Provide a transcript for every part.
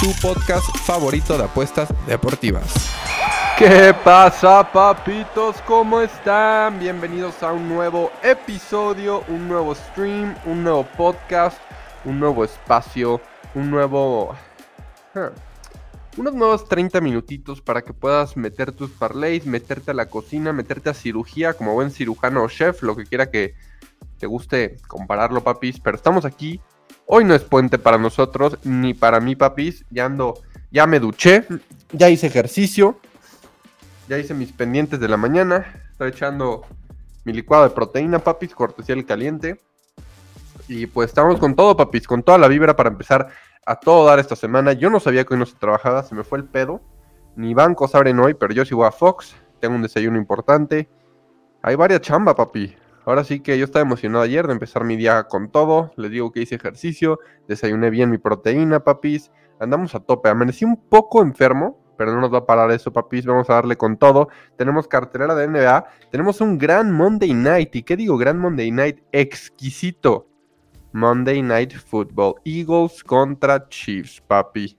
tu podcast favorito de apuestas deportivas. ¿Qué pasa, papitos? ¿Cómo están? Bienvenidos a un nuevo episodio, un nuevo stream, un nuevo podcast, un nuevo espacio, un nuevo... unos nuevos 30 minutitos para que puedas meter tus parlays, meterte a la cocina, meterte a cirugía como buen cirujano o chef, lo que quiera que te guste compararlo, papis. Pero estamos aquí. Hoy no es puente para nosotros, ni para mí, papis. Ya ando, ya me duché, ya hice ejercicio, ya hice mis pendientes de la mañana. Estoy echando mi licuado de proteína, papis, cortesía del caliente. Y pues estamos con todo, papis, con toda la vibra para empezar a todo dar esta semana. Yo no sabía que hoy no se trabajaba, se me fue el pedo. Ni bancos abren hoy, pero yo voy a Fox. Tengo un desayuno importante. Hay varias chamba, papi. Ahora sí que yo estaba emocionado ayer de empezar mi día con todo. Les digo que hice ejercicio, desayuné bien mi proteína, papis. Andamos a tope. Amanecí un poco enfermo, pero no nos va a parar eso, papis. Vamos a darle con todo. Tenemos cartelera de NBA. Tenemos un gran Monday Night. ¿Y qué digo? Gran Monday Night exquisito. Monday Night Football. Eagles contra Chiefs, papi.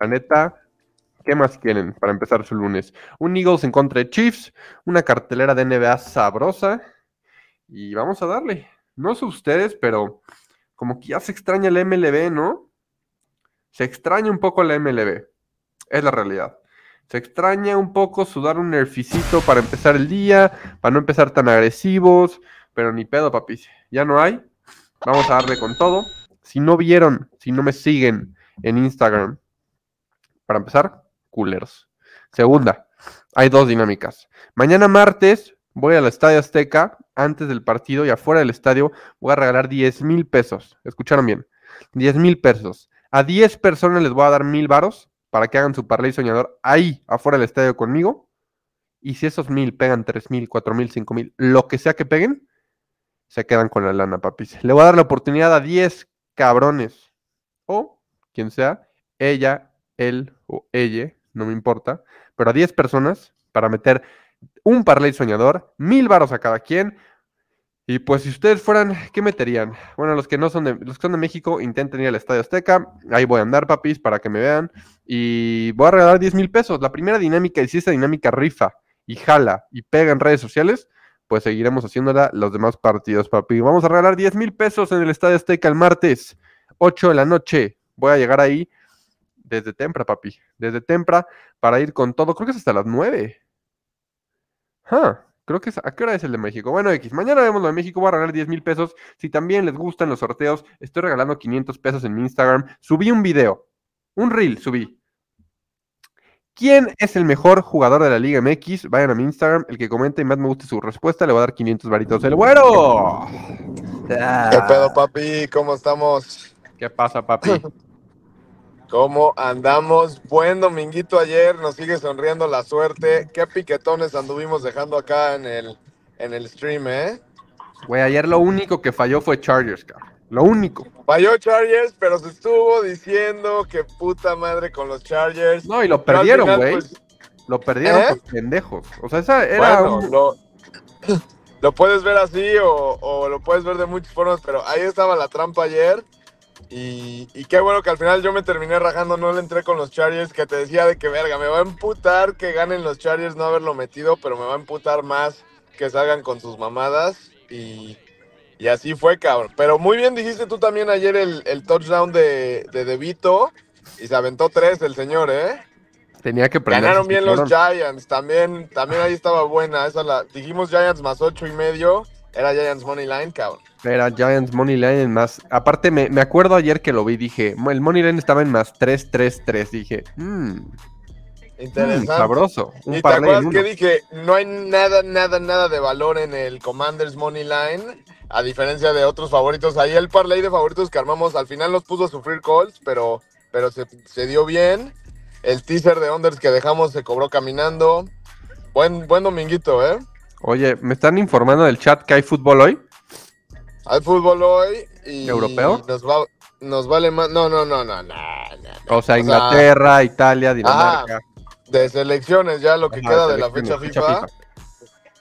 La neta, ¿qué más quieren para empezar su lunes? Un Eagles en contra de Chiefs, una cartelera de NBA sabrosa. Y vamos a darle. No sé ustedes, pero como que ya se extraña la MLB, ¿no? Se extraña un poco la MLB. Es la realidad. Se extraña un poco sudar un nerficito para empezar el día, para no empezar tan agresivos. Pero ni pedo, papis. Ya no hay. Vamos a darle con todo. Si no vieron, si no me siguen en Instagram, para empezar, coolers. Segunda, hay dos dinámicas. Mañana martes voy al Estadio Azteca, antes del partido y afuera del estadio, voy a regalar 10 mil pesos. ¿Escucharon bien? 10 mil pesos. A 10 personas les voy a dar mil varos para que hagan su parlay soñador ahí, afuera del estadio conmigo. Y si esos mil pegan 3 mil, 4 mil, 5 mil, lo que sea que peguen, se quedan con la lana, papis. Le voy a dar la oportunidad a 10 cabrones. O quien sea, ella, él o ella, no me importa. Pero a 10 personas para meter un parlay soñador, mil varos a cada quien. Y pues si ustedes fueran, ¿qué meterían? Bueno, los que no son de, los que son de México, intenten ir al Estadio Azteca. Ahí voy a andar, papis, para que me vean. Y voy a regalar 10 mil pesos. La primera dinámica, y si esta dinámica rifa y jala y pega en redes sociales, pues seguiremos haciéndola los demás partidos, papi. Vamos a regalar 10 mil pesos en el Estadio Azteca el martes, 8 de la noche. Voy a llegar ahí desde Tempra, papi. Desde Tempra para ir con todo. Creo que es hasta las 9. Ah, creo que es. ¿A qué hora es el de México? Bueno, X. Mañana vemos lo de México. Voy a regalar 10 mil pesos. Si también les gustan los sorteos, estoy regalando 500 pesos en mi Instagram. Subí un video. Un reel subí. ¿Quién es el mejor jugador de la Liga MX? Vayan a mi Instagram. El que comente y más me guste su respuesta, le voy a dar 500 varitos. ¡El güero! ¿Qué pedo, papi? ¿Cómo estamos? ¿Qué pasa, papi? ¿Cómo andamos? Buen dominguito ayer, nos sigue sonriendo la suerte. Qué piquetones anduvimos dejando acá en el, en el stream, ¿eh? Güey, ayer lo único que falló fue Chargers, cabrón. Lo único. Falló Chargers, pero se estuvo diciendo que puta madre con los Chargers. No, y lo Pero perdieron, güey. pues, Lo perdieron ¿Eh? por pendejos. O sea, esa era bueno, un- lo, lo puedes ver así o, o lo puedes ver de muchas formas, pero ahí estaba la trampa ayer. Y, y qué bueno que al final yo me terminé rajando, no le entré con los Chargers, que te decía de que verga, me va a emputar que ganen los Chargers no haberlo metido, pero me va a emputar más que salgan con sus mamadas. Y, y así fue, cabrón. Pero muy bien dijiste tú también ayer el, el touchdown de, de De Vito, y se aventó tres el señor, ¿eh? tenía que prender. Ganaron bien los Giants, también, también ahí estaba buena. Esa la, dijimos Giants más ocho y medio, era Giants Money Line, cabrón. Era Giants Money Line en más. Aparte, me, me acuerdo ayer que lo vi, dije, el Money Line estaba en más 3-3-3. Dije, mmm, Interesante. sabroso. Un ¿Y te acuerdas que dije? No hay nada, nada, nada de valor en el Commanders Money Line, a diferencia de otros favoritos. Ahí el parlay de favoritos que armamos, al final nos puso a sufrir calls, pero, pero se, se dio bien. El teaser de Unders que dejamos se cobró caminando. Buen, buen dominguito, ¿eh? Oye, me están informando del chat que hay fútbol hoy. Hay fútbol hoy y ¿Europeo? Nos, va, nos vale más. No, no, no, no, no. O sea, Inglaterra, Italia, Dinamarca. de selecciones ya lo que Ajá, queda de la fecha FIFA.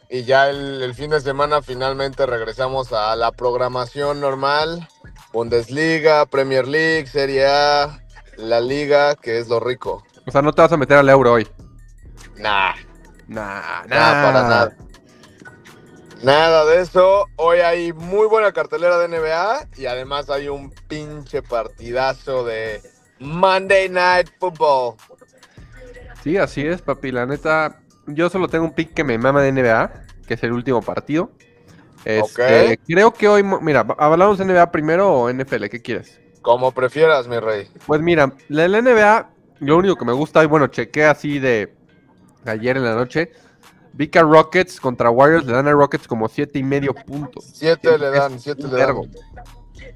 Y ya el, el fin de semana finalmente regresamos a la programación normal. Bundesliga, Premier League, Serie A, la Liga, que es lo rico. O sea, no te vas a meter al euro hoy. Nah, Nah, nada para nada. Nada de eso. Hoy hay muy buena cartelera de NBA y además hay un pinche partidazo de Monday Night Football. Sí, así es, papi. La neta, yo solo tengo un pick que me mama de NBA, que es el último partido. Este. Creo que hoy, mira, ¿hablamos de NBA primero o NFL? ¿Qué quieres? Como prefieras, mi rey. Pues mira, la, la NBA, lo único que me gusta, y bueno, chequé así de ayer en la noche. Vi que a Rockets contra Warriors le dan a Rockets como siete y medio puntos. Siete le dan, siete un le dan. vergo,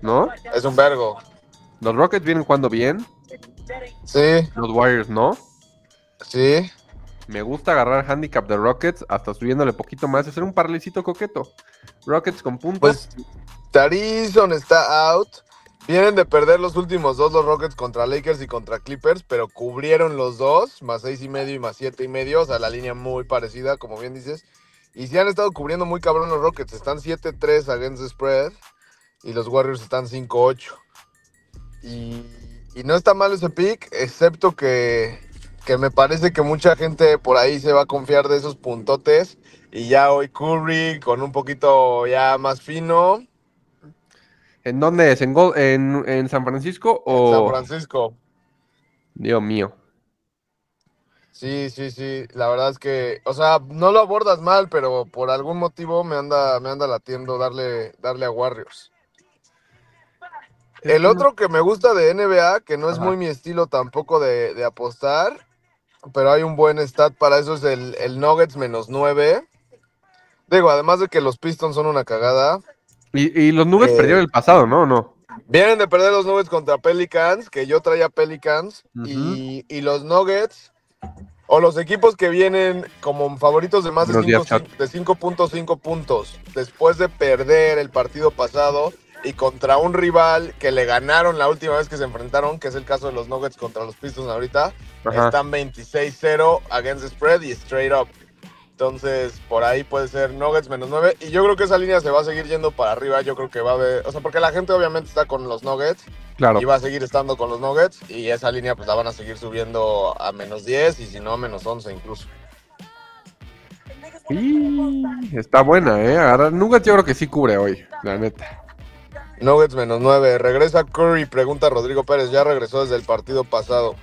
¿No? Es un vergo. Los Rockets vienen jugando bien, Sí, los Warriors no. sí. Me gusta agarrar handicap de Rockets hasta subiéndole poquito más, hacer un parlecito coqueto. Rockets con puntos. Pues Tarison está out. Vienen de perder los últimos dos los Rockets contra Lakers y contra Clippers, pero cubrieron los dos, más seis y medio y más siete y medio, o sea, la línea muy parecida, como bien dices. Y sí han estado cubriendo muy cabrón los Rockets, están 7-3 against the spread y los Warriors están 5-8. Y, y no está mal ese pick, excepto que, que me parece que mucha gente por ahí se va a confiar de esos puntotes. Y ya hoy Curry con un poquito ya más fino. ¿En dónde es? ¿En, en, en San Francisco en o...? San Francisco. Dios mío. Sí, sí, sí. La verdad es que, o sea, no lo abordas mal, pero por algún motivo me anda, me anda latiendo darle, darle a Warriors. El otro que me gusta de NBA, que no es Ajá. muy mi estilo tampoco de, de apostar, pero hay un buen stat para eso, es el, el Nuggets menos 9. Digo, además de que los Pistons son una cagada, Y, y los Nuggets Eh, perdieron el pasado, ¿no? ¿O no? Vienen de perder los Nuggets contra Pelicans, que yo traía Pelicans, y, y los Nuggets, o los equipos que vienen como favoritos de más de Buenos días, 5 de 5.5 puntos, después de perder el partido pasado y contra un rival que le ganaron la última vez que se enfrentaron, que es el caso de los Nuggets contra los Pistons ahorita, Ajá. están 26-0 against the spread y straight up. Entonces, por ahí puede ser Nuggets menos 9. Y yo creo que esa línea se va a seguir yendo para arriba. Yo creo que va a haber. O sea, porque la gente obviamente está con los Nuggets. Claro. Y va a seguir estando con los Nuggets. Y esa línea, pues la van a seguir subiendo a menos 10. Y si no, menos 11 incluso. Y está buena, ¿eh? Agarrar Nuggets yo creo que sí cubre hoy, la neta. Nuggets menos 9. Regresa Curry, pregunta Rodrigo Pérez. Ya regresó desde el partido pasado.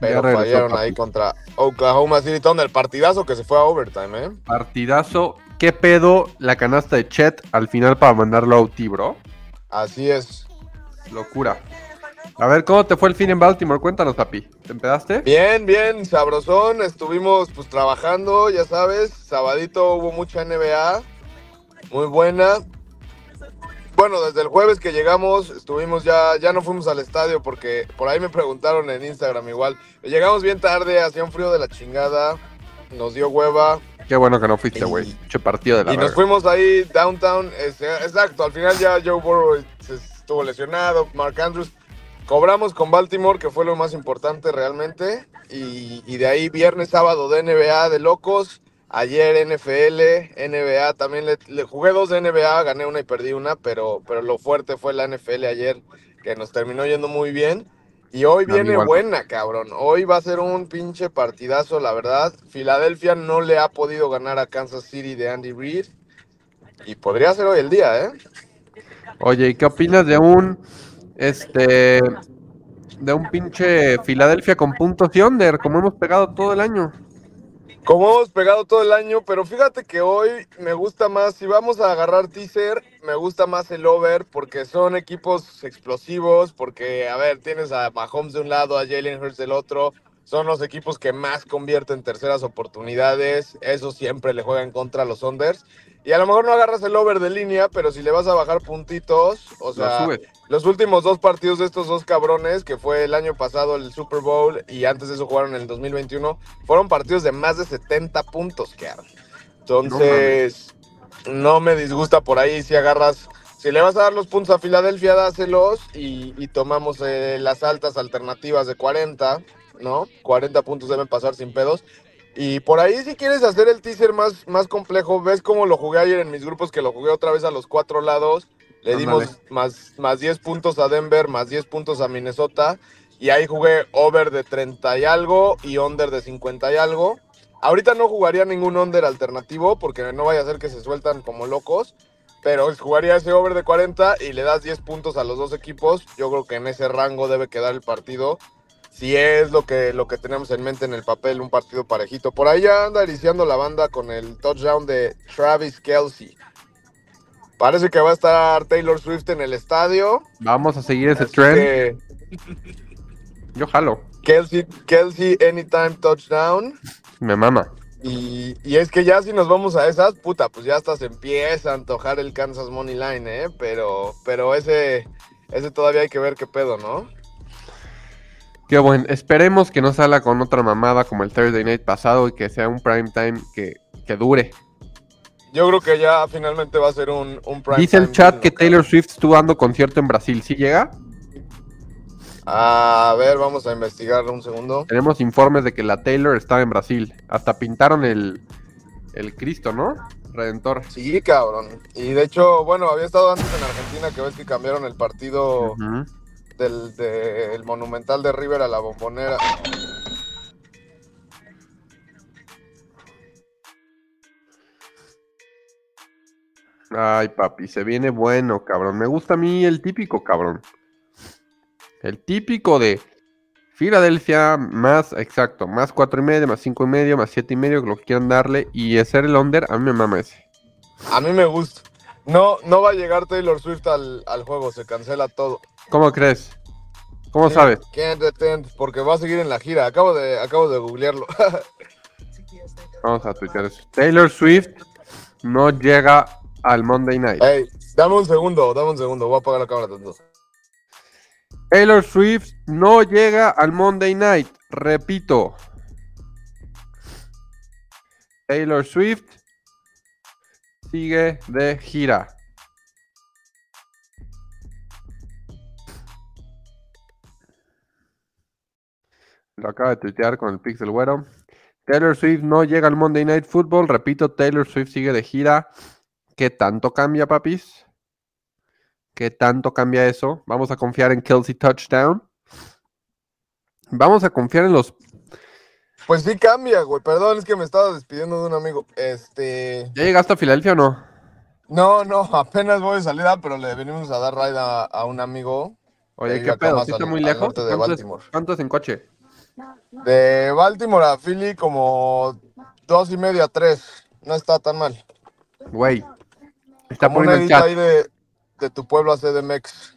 Pero regresó, fallaron papi. ahí contra Oklahoma City Thunder. Partidazo que se fue a overtime, ¿eh? Partidazo. ¿Qué pedo la canasta de Chet al final para mandarlo a OT, bro? Así es. Locura. A ver, ¿cómo te fue el fin en Baltimore? Cuéntanos, papi. ¿Te empedaste? Bien, bien, sabrosón. Estuvimos pues trabajando, ya sabes. Sabadito hubo mucha NBA. Muy buena. Bueno, desde el jueves que llegamos, estuvimos ya, ya no fuimos al estadio porque por ahí me preguntaron en Instagram igual. Llegamos bien tarde, hacía un frío de la chingada, nos dio hueva Qué bueno que no fuiste, güey. Che partido de la y nos fuimos ahí downtown. este, exacto, al final ya Joe Burrow se estuvo lesionado, Mark Andrews. Cobramos con Baltimore, que fue lo más importante realmente. Y, y de ahí viernes, sábado de NBA de locos. Ayer NFL, NBA, también le, le jugué dos de NBA, gané una y perdí una, pero, pero lo fuerte fue la NFL ayer, que nos terminó yendo muy bien. Y hoy viene igual. buena, cabrón. Hoy va a ser un pinche partidazo, la verdad. Filadelfia no le ha podido ganar a Kansas City de Andy Reid. Y podría ser hoy el día, ¿eh? Oye, ¿y qué opinas de un este de un pinche Filadelfia con puntos y under, como hemos pegado todo el año? Como hemos pegado todo el año, pero fíjate que hoy me gusta más, si vamos a agarrar teaser, me gusta más el over porque son equipos explosivos, porque, a ver, tienes a Mahomes de un lado, a Jalen Hurts del otro, son los equipos que más convierten terceras oportunidades. Eso siempre le juega en contra a los unders. Y a lo mejor no agarras el over de línea, pero si le vas a bajar puntitos, o sea, los últimos dos partidos de estos dos cabrones, que fue el año pasado el Super Bowl y antes de eso jugaron en el 2021, fueron partidos de más de 70 puntos que Entonces, no, me disgusta por ahí si agarras, si le vas a dar los puntos a Filadelfia, dáselos y, tomamos eh, las altas alternativas de 40 ¿no? 40 puntos deben pasar sin pedos. Y por ahí si quieres hacer el teaser más, más complejo, ves cómo lo jugué ayer en mis grupos, que lo jugué otra vez a los cuatro lados. Le dimos más, más 10 puntos a Denver, más 10 puntos a Minnesota. Y ahí jugué over de 30 y algo y under de 50 y algo. Ahorita no jugaría ningún under alternativo porque no vaya a ser que se sueltan como locos. Pero jugaría ese over de 40 y le das 10 puntos a los dos equipos. Yo creo que en ese rango debe quedar el partido si es lo que, lo que tenemos en mente en el papel, un partido parejito. Por ahí ya anda iniciando la banda con el touchdown de Travis Kelsey. Parece que va a estar Taylor Swift en el estadio. Vamos a seguir ese trend. Yo jalo. Kelsey, Kelsey Anytime Touchdown. Me mama. Y, y, es que ya si nos vamos a esas, puta, pues ya hasta se empieza a antojar el Kansas Money Line, ¿eh? Pero, pero ese, ese todavía hay que ver qué pedo, ¿no? Qué bueno. Esperemos que no salga con otra mamada como el Thursday Night pasado y que sea un prime time que, dure. Yo creo que ya finalmente va a ser un, un prime Dice el chat que Taylor Swift estuvo dando concierto en Brasil. ¿Sí llega? A ver, vamos a investigar un segundo. Tenemos informes de que la Taylor estaba en Brasil. Hasta pintaron el, el Cristo, ¿no? Redentor. Sí, cabrón. Y de hecho, bueno, había estado antes en Argentina que ves que cambiaron el partido del, Monumental de River a la Bombonera. Ay, papi, se viene bueno, cabrón. Me gusta a mí el típico, cabrón. El típico de Filadelfia más, exacto, más cuatro y medio, más cinco y medio, más siete y medio, que lo que quieran darle. Y hacer el under, a mí me mama ese. A mí me gusta. No, no va a llegar Taylor Swift al, al juego, se cancela todo. ¿Cómo crees? ¿Cómo sabes? porque va a seguir en la gira. Acabo de, acabo de googlearlo. Vamos a tuitear eso. Taylor Swift no llega al Monday Night. dame un segundo, dame un segundo. Voy a apagar la cámara tanto. Taylor Swift no llega al Monday Night. Repito. Taylor Swift sigue de gira. Lo acaba de tuitear con el Pixel Güero. Taylor Swift no llega al Monday Night Football. Repito, Taylor Swift sigue de gira. ¿Qué tanto cambia, papis? ¿Qué tanto cambia eso? Vamos a confiar en Kelsey Touchdown. Vamos a confiar en los. Pues sí cambia, güey. Perdón, es que me estaba despidiendo de un amigo. Este. ¿Ya llegaste a Filadelfia o no? No, no, apenas voy de salida, pero le venimos a dar ride a, un amigo. Oye, ¿qué pedo? ¿Sí está muy lejos? ¿Cuánto es en coche? De Baltimore a Philly como dos y media, tres. No está tan mal. Güey. Está por ahí de, de, tu pueblo a CDMX.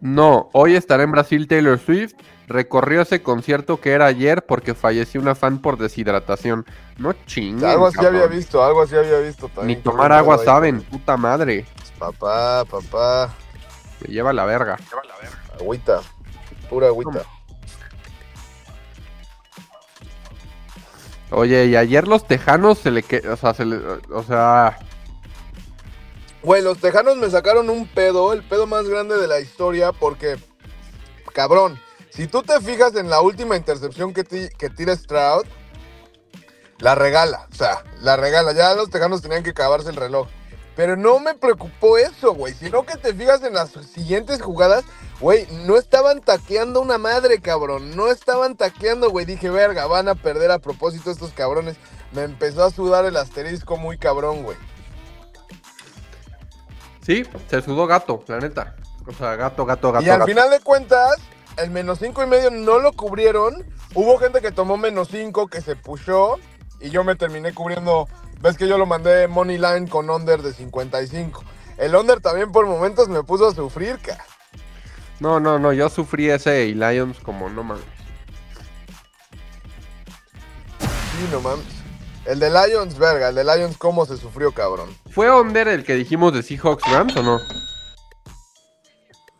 No, hoy estará en Brasil Taylor Swift. Recorrió ese concierto que era ayer porque falleció una fan por deshidratación. No chingues. Algo así había visto, algo así había visto también. Ni tomar agua saben, puta madre. Papá, papá. Se lleva la verga. Lleva la verga. Agüita, pura agüita. Oye, y ayer los tejanos se le que, o sea, se le, o sea, güey, los tejanos me sacaron un pedo, el pedo más grande de la historia porque cabrón, si tú te fijas en la última intercepción que, que tira Stroud, la regala, o sea, la regala, ya los tejanos tenían que acabarse el reloj. Pero no me preocupó eso, güey, sino que te fijas en las siguientes jugadas Güey, no estaban taqueando una madre, cabrón. No estaban taqueando, güey. Dije, verga, van a perder a propósito estos cabrones. Me empezó a sudar el asterisco muy cabrón, güey. Sí, se sudó gato, la neta. O sea, gato, gato, gato. Y al final de cuentas, el menos cinco y medio no lo cubrieron. Hubo gente que tomó menos cinco, que se pushó. Y yo me terminé cubriendo. Ves que yo lo mandé Money Line con under de 55. El under también por momentos me puso a sufrir, cara. No, no, no, yo sufrí ese y Lions como no mames. no mames. El de Lions, verga, el de Lions, cómo se sufrió, cabrón. ¿Fue under el que dijimos de Seahawks Rams o no?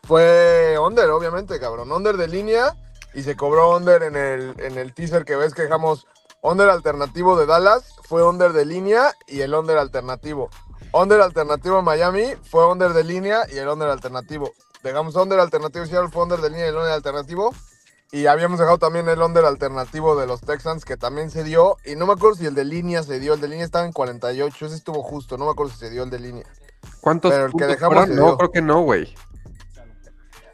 Fue under, obviamente, cabrón. Under de línea y se cobró under en el, en el teaser que ves que dejamos under alternativo de Dallas. Fue under de línea y el under alternativo. Under alternativo en Miami fue under de línea y el under alternativo. Dejamos under alternativo Seattle, fue under de línea y el under alternativo. Y habíamos dejado también el under alternativo de los Texans que también se dio. Y no me acuerdo si el de línea se dio. El de línea estaba en 48. Ese estuvo justo. No me acuerdo si se dio el de línea. ¿Cuántos Pero el que dejamos se No, dio. creo que no, güey.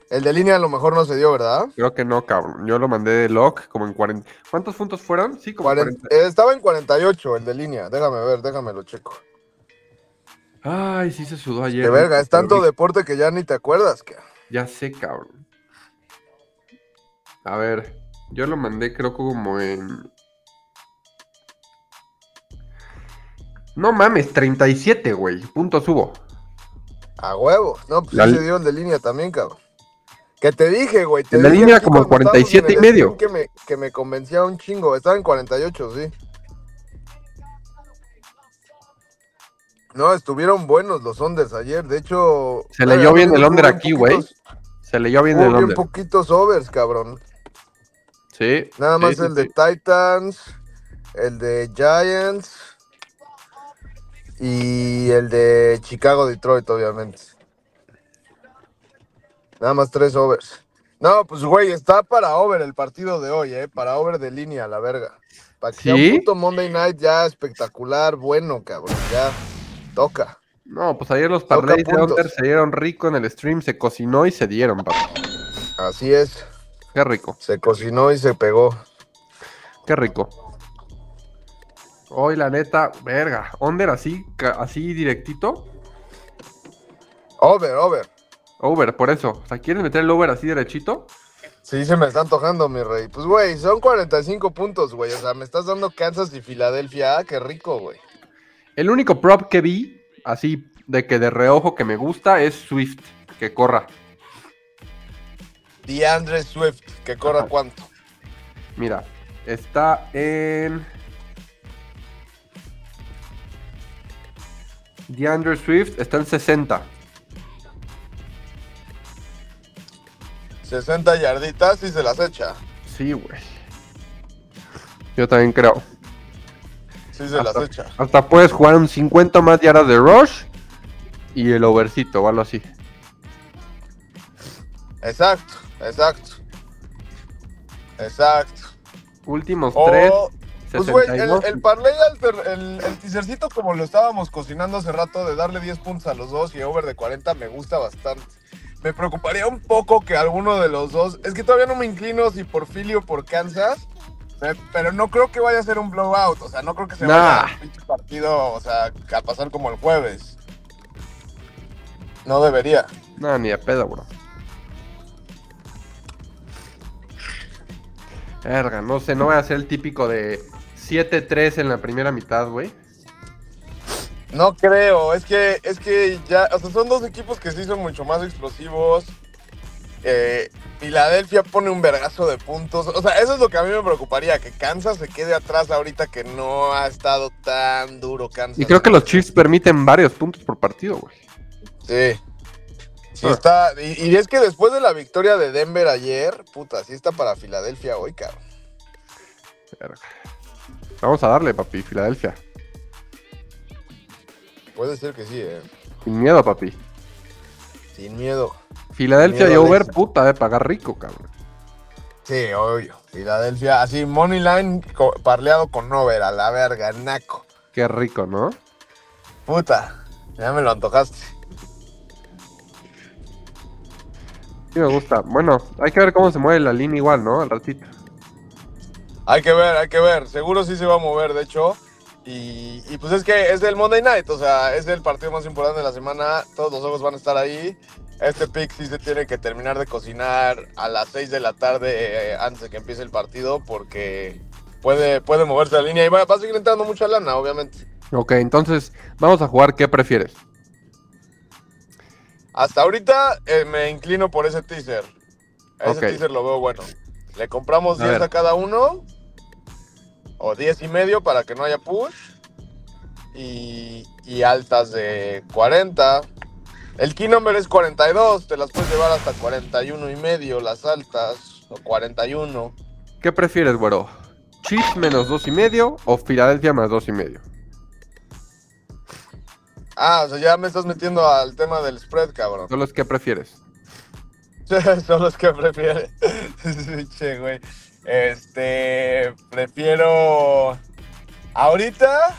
El de línea a lo mejor no se dio, ¿verdad? Creo que no, cabrón. Yo lo mandé de lock como en 40. ¿Cuántos puntos fueron? Sí, como 40 40. eh, estaba en 48 el de línea. Déjame ver, déjame lo checo. Ay, sí se sudó ayer. De verga, es tanto deporte que ya ni te acuerdas. Que... Ya sé, cabrón. A ver, yo lo mandé creo como en... No mames, 37, güey. Puntos hubo. A huevo. No, pues La se el de línea también, cabrón. Que te dije, güey. te de dije línea como cuando estábamos 47 y en medio. Que me, que me convencía un chingo. Estaba en 48, sí. No, estuvieron buenos los unders ayer. De hecho. Se leyó verga, bien el bien aquí, güey. Se leyó bien el bien under. poquitos overs, cabrón. Sí. Nada sí, más sí, el de. Titans, el de Giants y el de Chicago Detroit, obviamente. Nada más tres overs. No, pues güey, está para over el partido de hoy, eh, para over de línea, la verga. Para que sea un puto Monday Night ya espectacular, bueno, cabrón, ya toca. No, pues ayer los parlays de under se dieron rico en el stream, se cocinó y se dieron, papi. Así es, Qué rico, se cocinó y se pegó. qué rico. Hoy la neta, verga, under así, ca- así directito. Over, over. Over, por eso. O sea, ¿quieres meter el over así derechito? Sí, se me está antojando, mi rey. Pues, güey, son 45 puntos, güey. O sea, me estás dando Kansas y Filadelfia. Ah, qué rico, güey. El único prop que vi, así de que de reojo que me gusta, es Swift, que corra. DeAndre Swift, que corra Ajá. cuánto. Mira, está en. DeAndre Swift está en 60. 60 yarditas y se las echa. Sí, güey. Yo también creo. Sí, se las echa. Hasta puedes jugar un 50 más yardas de rush y el overcito o algo así. Exacto, exacto. Exacto. Últimos tres, pues, güey, el, 62. el parlay alter- el, el teasercito como lo estábamos cocinando hace rato de darle 10 puntos a los dos y over de 40 me gusta bastante. Me preocuparía un poco que alguno de los dos, es que todavía no me inclino si por Philly o por Kansas, pe- pero no creo que vaya a ser un blowout, o sea, no creo que se Nah. vaya a pinche partido, o sea, a pasar como el jueves. No debería. No, ni de pedo, bro. Verga, no sé, no voy a ser el típico de 7-3 en la primera mitad, güey. No creo, es que, es que ya, o sea, son dos equipos que sí son mucho más explosivos. Eh, Filadelfia pone un vergazo de puntos. O sea, eso es lo que a mí me preocuparía, que Kansas se quede atrás ahorita que no ha estado tan duro Kansas. Y creo que los Chiefs permiten varios puntos por partido, güey. Sí. Sí está, y, y es que después de la victoria de Denver ayer, puta, sí está para Filadelfia hoy, cabrón. Vamos a darle, papi, Filadelfia. Puede ser que sí, eh. Sin miedo, papi. Sin miedo. Filadelfia y Miedo over, puta, de pagar rico, cabrón. Sí, obvio. Filadelfia, así, money line co- parleado con over, a la verga, naco. Qué rico, ¿no? Puta, ya me lo antojaste. Sí me gusta. Bueno, hay que ver cómo se mueve la línea igual, ¿no? Al ratito. Hay que ver, hay que ver. Seguro sí se va a mover, de hecho. Y, y pues es que es del Monday Night, o sea, es el partido más importante de la semana. Todos los ojos van a estar ahí. Este pick sí se tiene que terminar de cocinar a las 6 de la tarde eh, antes de que empiece el partido porque puede, puede moverse la línea y va, va a seguir entrando mucha lana, obviamente. Ok, entonces, vamos a jugar. ¿Qué prefieres? Hasta ahorita eh, me inclino por ese teaser. Ese teaser lo veo bueno. Le compramos A 10 ver. a cada uno. o 10 y medio para que no haya push. Y, y altas de 40. El key number es 42, te las puedes llevar hasta 41 y medio, las altas, o 41. ¿Qué prefieres, güero? ¿Chiefs menos dos y medio o Filadelfia más dos y medio? Ah, o sea, ya me estás metiendo al tema del spread, cabrón. ¿Son los que prefieres? Son los que prefiere. che, güey. Este, prefiero ahorita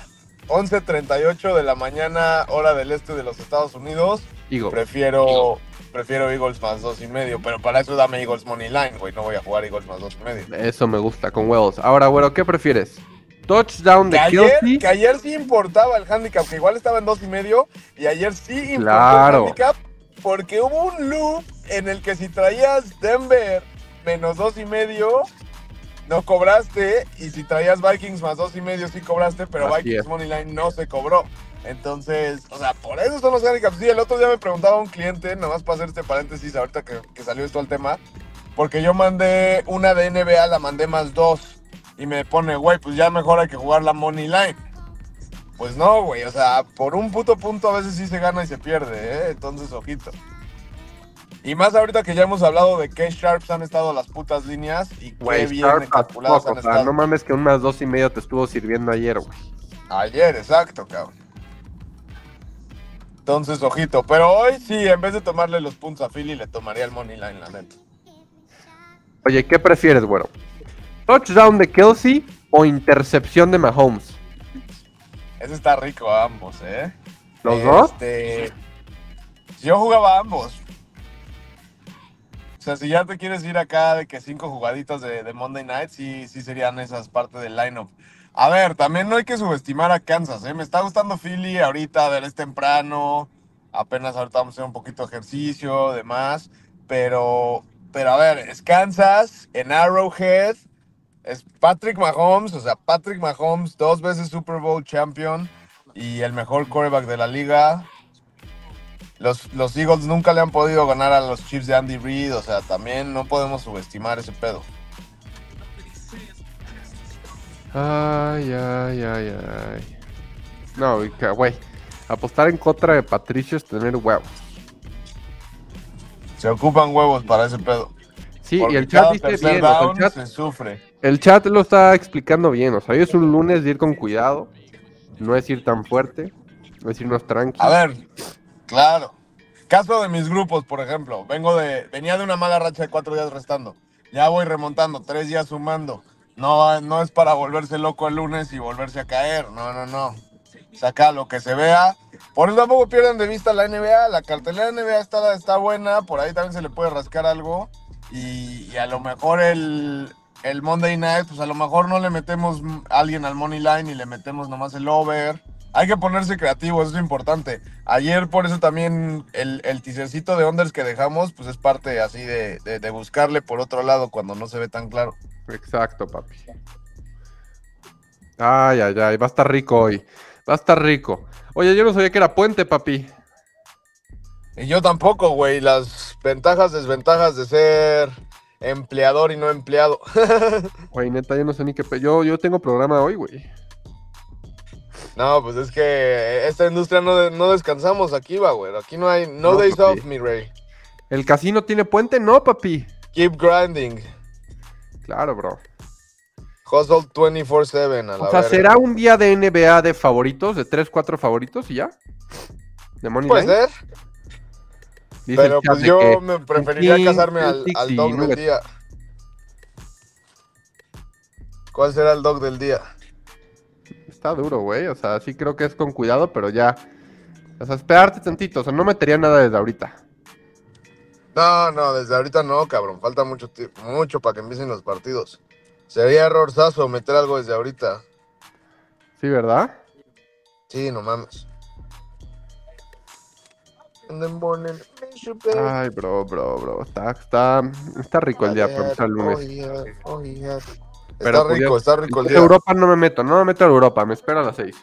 11:38 de la mañana hora del este de los Estados Unidos. Eagles. Prefiero prefiero Eagles más dos y medio, pero para eso dame Eagles money line, güey. No voy a jugar Eagles más dos y medio. Eso me gusta con huevos. Ahora, güero, ¿qué prefieres? ¿Touchdown Que de ayer, Kelsey? que ayer sí importaba el handicap, que igual estaba en dos y medio, y ayer sí importó Claro. el handicap, porque hubo un loop en el que si traías Denver menos dos y medio, no cobraste, y si traías Vikings más dos y medio sí cobraste, pero Así Vikings es. Money Line no se cobró. Entonces, o sea, por eso son los handicaps. Sí, el otro día me preguntaba un cliente, nada más para hacer este paréntesis, ahorita que, que salió esto al tema, porque yo mandé una de NBA, la mandé más dos. Y me pone, güey, pues ya mejor hay que jugar la money line. Pues no, güey, o sea, por un puto punto a veces sí se gana y se pierde, ¿eh? Entonces, ojito. Y más ahorita que ya hemos hablado de qué sharps han estado las putas líneas y qué bien calculadas han o sea, estado. no mames que un más dos y medio te estuvo sirviendo ayer, güey. Ayer, exacto, cabrón. Entonces, ojito. Pero hoy sí, en vez de tomarle los puntos a Philly, le tomaría el money line, la neta. Oye, ¿qué prefieres, güero? ¿Touchdown de Kelsey o intercepción de Mahomes? Ese está rico ambos, ¿eh? ¿Los dos? Este, Yo jugaba ambos. O sea, si ya te quieres ir acá de que cinco jugaditas de, de Monday Night, sí, sí serían esas partes del lineup. A ver, también no hay que subestimar a Kansas, ¿eh? Me está gustando Philly ahorita, a ver, es temprano. Apenas ahorita vamos a hacer un poquito de ejercicio, demás. Pero, pero a ver, es Kansas en Arrowhead. Es Patrick Mahomes, o sea, Patrick Mahomes, dos veces Super Bowl champion y el mejor quarterback de la liga. Los, los Eagles nunca le han podido ganar a los Chiefs de Andy Reid, o sea, también no podemos subestimar ese pedo. Ay, ay, ay, ay. No, güey. Apostar en contra de Patricio es tener huevos. Se ocupan huevos para ese pedo. Sí, y el chat dice bien. o sea, down el, chat, se sufre. el chat lo está explicando bien. O sea, hoy es un lunes de ir con cuidado. No es ir tan fuerte. No es irnos tranqui. A ver, claro. Caso de mis grupos, por ejemplo. Vengo de, venía de una mala racha de cuatro días restando. Ya voy remontando, tres días sumando. No, no es para volverse loco el lunes y volverse a caer. No, no, no. Saca lo que se vea. Por eso tampoco pierdan de vista la NBA. La cartelera NBA está, está buena. Por ahí también se le puede rascar algo. Y, y a lo mejor el, el Monday Night, pues a lo mejor no le metemos a alguien al Money Line y le metemos nomás el over. Hay que ponerse creativos, eso es importante. Ayer por eso también el, el teasercito de unders que dejamos, pues es parte así de, de- de buscarle por otro lado cuando no se ve tan claro. Exacto, papi. Ay, ay, ay. Va a estar rico hoy. Va a estar rico. Oye, yo no sabía que era puente, papi. Y yo tampoco, güey, las ventajas, desventajas de ser empleador y no empleado. Güey, neta, yo no sé ni qué. Yo, yo tengo programa hoy, güey. no, pues es que esta industria no, no descansamos aquí, va, güey. Aquí no hay, no, No, days papi. off, mi rey. ¿El casino tiene puente? No, papi. Keep grinding. Claro, bro. Hustle 24-7 a la O sea, verga. ¿será un día de NBA de favoritos? ¿De 3, 4 favoritos y ya? ¿De Money Puede ser, Dice pero pues yo que me preferiría casarme al, al dog del día. ¿Cuál será el dog del día? Está duro, güey. O sea, sí creo que es con cuidado, pero ya. O sea, esperarte tantito. O sea, no metería nada desde ahorita. No, no, desde ahorita no, cabrón. Falta mucho tiempo, mucho para que empiecen los partidos. Sería errorzazo meter algo desde ahorita. Sí, ¿verdad? Sí, no mames. Ay, bro, bro, bro. Está, está, está rico el día para empezar el lunes. Oh, yeah, oh, yeah. Pero Está rico, está rico el día. Europa no me meto, no me meto a Europa, me espero a las 6.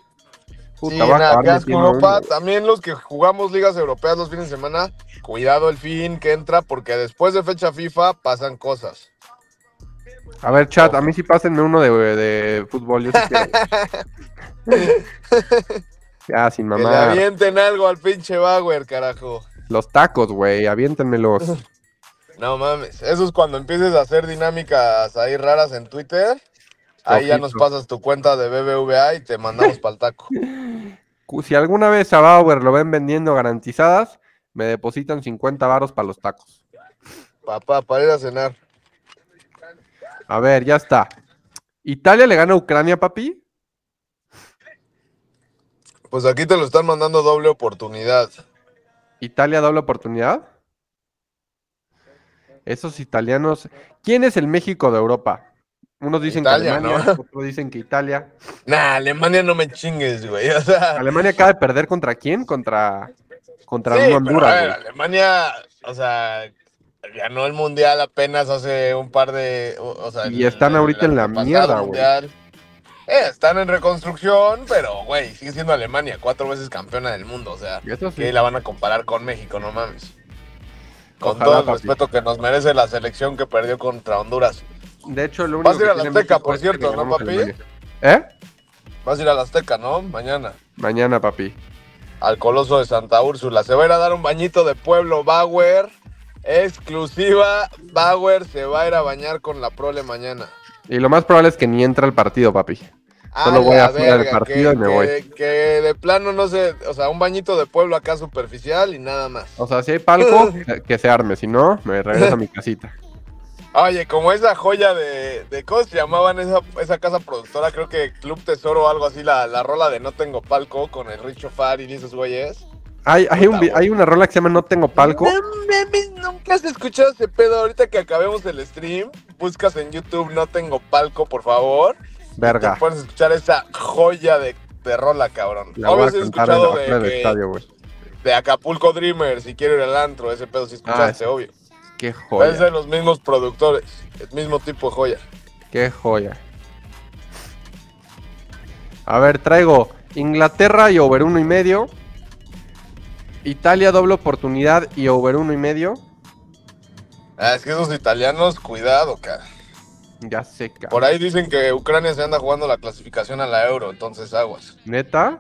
Puta, Sí, va a nada, acabar qué asco, metiendo Europa. uno. También los que jugamos ligas europeas los fines de semana, cuidado el fin que entra, porque después de fecha FIFA pasan cosas. A ver, chat, a mí sí pásenme uno de, de fútbol. Yo sí quiero. ya, sin Que le mamá. avienten algo al pinche Bauer, carajo. Los tacos, güey, aviéntenmelos. No mames. Eso es cuando empieces a hacer dinámicas ahí raras en Twitter. Ahí ya nos pasas tu cuenta de BBVA y te mandamos pa'l taco. Cu- Si alguna vez a Bauer lo ven vendiendo garantizadas, me depositan 50 varos para los tacos. Papá, para ir a cenar. A ver, ya está. ¿Italia le gana a Ucrania, papi? Pues aquí te lo están mandando doble oportunidad. ¿Italia doble oportunidad? Esos italianos. ¿Quién es el México de Europa? Unos dicen Italia, que Alemania, ¿no? otros dicen que Italia. Nah, Alemania no me chingues, güey. O sea, ¿Alemania acaba de perder contra quién? Contra, contra sí, pero, Honduras. a ver, güey. Alemania, o sea, ganó el mundial apenas hace un par de. O o sea, Y están el ahorita en la mierda, güey. mundial. Eh, están en reconstrucción, pero, güey, sigue siendo Alemania, cuatro veces campeona del mundo. O sea, sí. que la van a comparar con México, no mames. Con Ojalá, todo el papi. respeto que nos merece la selección que perdió contra Honduras. De hecho, lo único Vas a ir a la Azteca, por cierto, ¿no, papi? ¿Eh? Vas a ir a la Azteca, ¿no? Mañana. Mañana, papi. Al Coloso de Santa Úrsula. Se va a ir a dar un bañito de pueblo Bauer. Exclusiva. Bauer se va a ir a bañar con la prole mañana. Y lo más probable es que ni entra al partido, papi. Solo A voy afuera del verga, partido que- y me que- voy. Que de plano no sé, o sea, un bañito de pueblo acá superficial y nada más. O sea, si hay palco, que- que se arme. Si no, me regreso a mi casita. Oye, como esa joya de, de ¿cómo se llamaban esa, esa casa productora? Creo que Club Tesoro o algo así, la, la rola de No Tengo Palco con el Richo Far y esos güeyes. Hay, hay, un, hay una rola que se llama No Tengo Palco. No nunca has escuchado ese pedo. Ahorita que acabemos el stream, buscas en YouTube No Tengo Palco, por favor. Verga. Te puedes escuchar esa joya de, de rola, cabrón. La voy a cantar en de, del estadio, güey. de Acapulco Dreamer, si quiero ir al antro, ese pedo sí escuchaste, Ah, obvio. Qué Es joya. de los mismos productores, el mismo tipo de joya. Qué joya. A ver, traigo Inglaterra y over uno y medio. Italia doble oportunidad y over uno y medio. Ah, es que esos italianos, cuidado, cara. Ya cabrón. Por ahí dicen que Ucrania se anda jugando la clasificación a la euro, entonces aguas. Neta.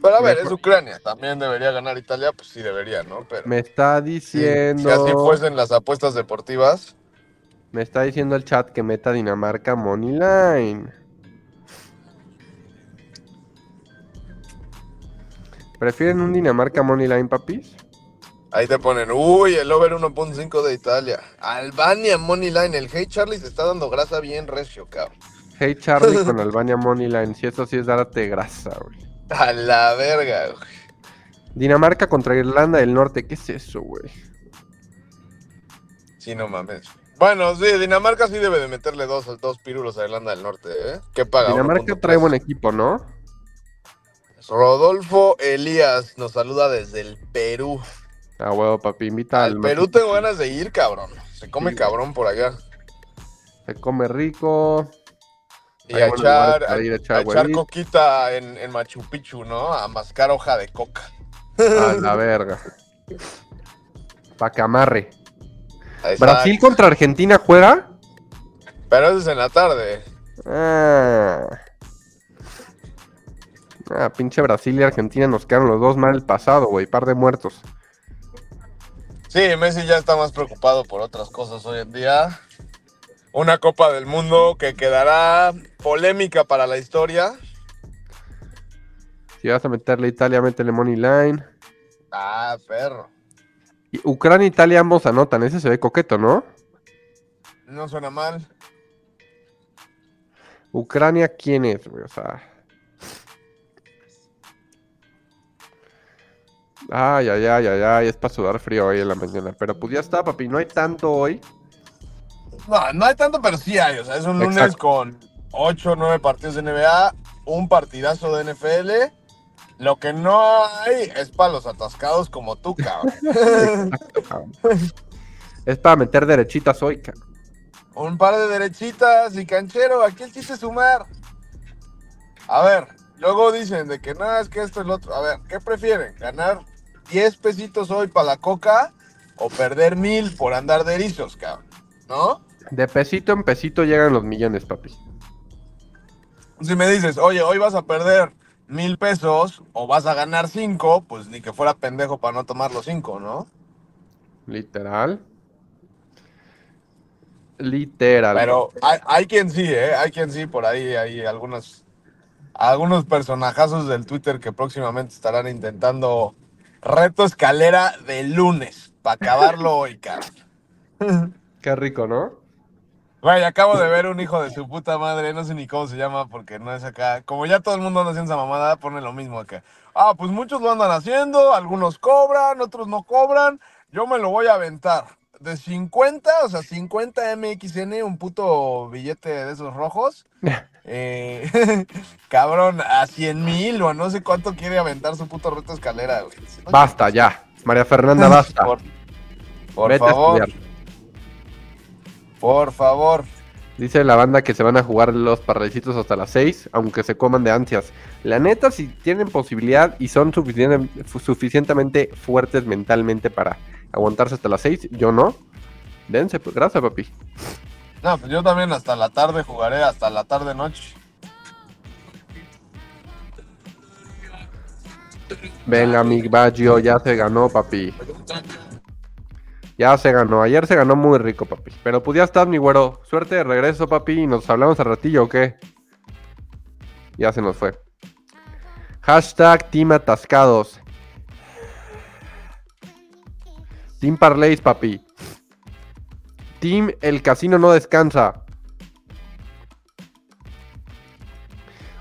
Pero a ver, es Ucrania, también debería ganar Italia, pues sí debería, ¿no? Pero Me está diciendo. si así fuesen las apuestas deportivas, Me está diciendo el chat que meta Dinamarca Money Line. ¿Prefieren un Dinamarca Money Line, papis? Ahí te ponen, uy, el over 1.5 de Italia. Albania Money Line, el Hey Charlie se está dando grasa bien recio, cabrón. Hey Charlie con Albania Money Line. Si eso sí es darte grasa, güey. A la verga, güey. Dinamarca contra Irlanda del Norte. ¿Qué es eso, güey? Sí, no mames. Bueno, sí, Dinamarca sí debe de meterle dos, dos pirulos a Irlanda del Norte, ¿eh? ¿Qué paga? Dinamarca 1.3. trae buen equipo, ¿no? Rodolfo Elías nos saluda desde el Perú. Ah, huevo, papi. Invita Al Perú Machu tengo ganas de ir, cabrón. Se come Sí, cabrón por allá. Se come rico. Y a echar, a, a echar a coquita en, en Machu Picchu, ¿no? A mascar hoja de coca. A la verga. Pacamarre. ¿Brasil contra Argentina juega? Pero eso es en la tarde. Ah. Ah, pinche Brasil y Argentina nos quedaron los dos mal el pasado, güey. Par de muertos. Sí, Messi ya está más preocupado por otras cosas hoy en día. Una Copa del Mundo que quedará polémica para la historia. Si vas a meterle Italia, métele Money Line. Ah, perro. Y Ucrania e Italia ambos anotan. Ese se ve coqueto, ¿no? No suena mal. Ucrania, ¿quién es, güey? O sea. Ay, ay, ay, ay, ay. Es para sudar frío hoy en la mañana. Pero pues ya está, papi. No hay tanto hoy. No, no hay tanto, pero sí hay. O sea, es un lunes Exacto. con 8 o 9 partidos de NBA, un partidazo de NFL. Lo que no hay es para los atascados como tú, cabrón. Es para meter derechitas hoy, cabrón. un par de derechitas y canchero. Aquí el chiste es sumar. A ver, luego dicen de que no, es que esto es lo otro. A ver, ¿qué prefieren? ¿Ganar 10 pesitos hoy para la coca o perder mil por andar de erizos, cabrón? ¿No? De pesito en pesito llegan los millones, papi. Si me dices, oye, hoy vas a perder mil pesos o vas a ganar cinco, pues ni que fuera pendejo para no tomar los cinco, ¿no? Literal. Literal. Pero hay, hay quien sí, ¿eh? Hay quien sí, por ahí hay algunos, algunos personajazos del Twitter que próximamente estarán intentando reto escalera de lunes para acabarlo hoy, cabrón. Qué rico, ¿no? Güey, acabo de ver un hijo de su puta madre, no sé ni cómo se llama porque no es acá. Como ya todo el mundo anda haciendo esa mamada, pone lo mismo acá. Ah, pues muchos lo andan haciendo, algunos cobran, otros no cobran. Yo me lo voy a aventar. De 50, o sea, 50 MXN, un puto billete de esos rojos. Eh, cabrón, a 100 mil o a no sé cuánto quiere aventar su puto reto escalera, güey. Basta, ya. María Fernanda, basta. Por, por Vete a favor, por favor. Dice la banda que se van a jugar los parricitos hasta las 6, aunque se coman de ansias. La neta, si tienen posibilidad y son suficientemente fuertes mentalmente para aguantarse hasta las 6, yo no. Dense, pues, gracias, papi. No, pues yo también hasta la tarde jugaré, hasta la tarde noche. Venga, mi Baggio, ya se ganó, papi. Ya se ganó. Ayer se ganó muy rico, papi. Pero pues ya estás, mi güero. Suerte de regreso, papi. Y nos hablamos al ratillo, ¿o qué? Ya se nos fue. Hashtag Team Atascados. Team Parlays, papi. Team El Casino no descansa.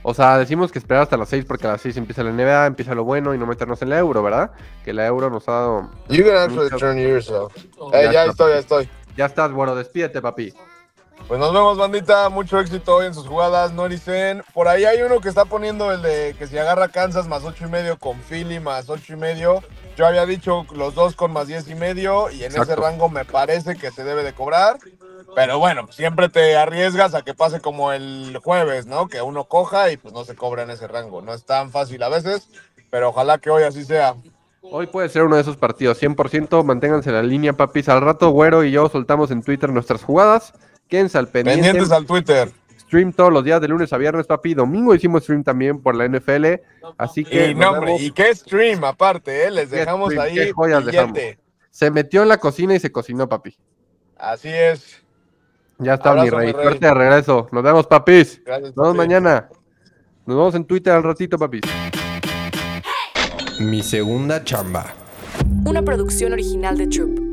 O sea, decimos que esperar hasta las 6 porque a las 6 empieza la NBA, empieza lo bueno y no meternos en la euro, ¿verdad? Que la euro nos ha dado... You can actually Muchas- turn yourself. Eh, Ya ya está. estoy, ya estoy. Ya estás, güero, despídete, papi. Pues nos vemos, bandita. Mucho éxito hoy en sus jugadas. No. Por ahí hay uno que está poniendo el de que si agarra Kansas más ocho y medio con Philly más ocho y medio. Yo había dicho los dos con más diez y medio. Y en ese rango me parece que se debe de cobrar. Pero bueno, siempre te arriesgas a que pase como el jueves, ¿no? Que uno coja y pues no se cobra en ese rango. No es tan fácil a veces, pero ojalá que hoy así sea. Hoy puede ser uno de esos partidos, 100%. Manténganse en la línea, papis. Al rato, güero y yo soltamos en Twitter nuestras jugadas. Quédense al pendiente. Pendientes al Twitter. Stream todos los días de lunes a viernes, papi. Domingo hicimos stream también por la NFL. Así que Y nos no, hombre, vemos. y qué stream aparte, ¿eh? Les dejamos stream, ahí qué joyas billete. se metió en la cocina y se cocinó, papi. Así es. Ya está, mi Abrazo, rey. mi rey. Suerte de regreso. Nos vemos, papis. Gracias. Nos vemos papi. mañana. Nos vemos en Twitter al ratito, papis. Mi segunda chamba. Una producción original de Troop.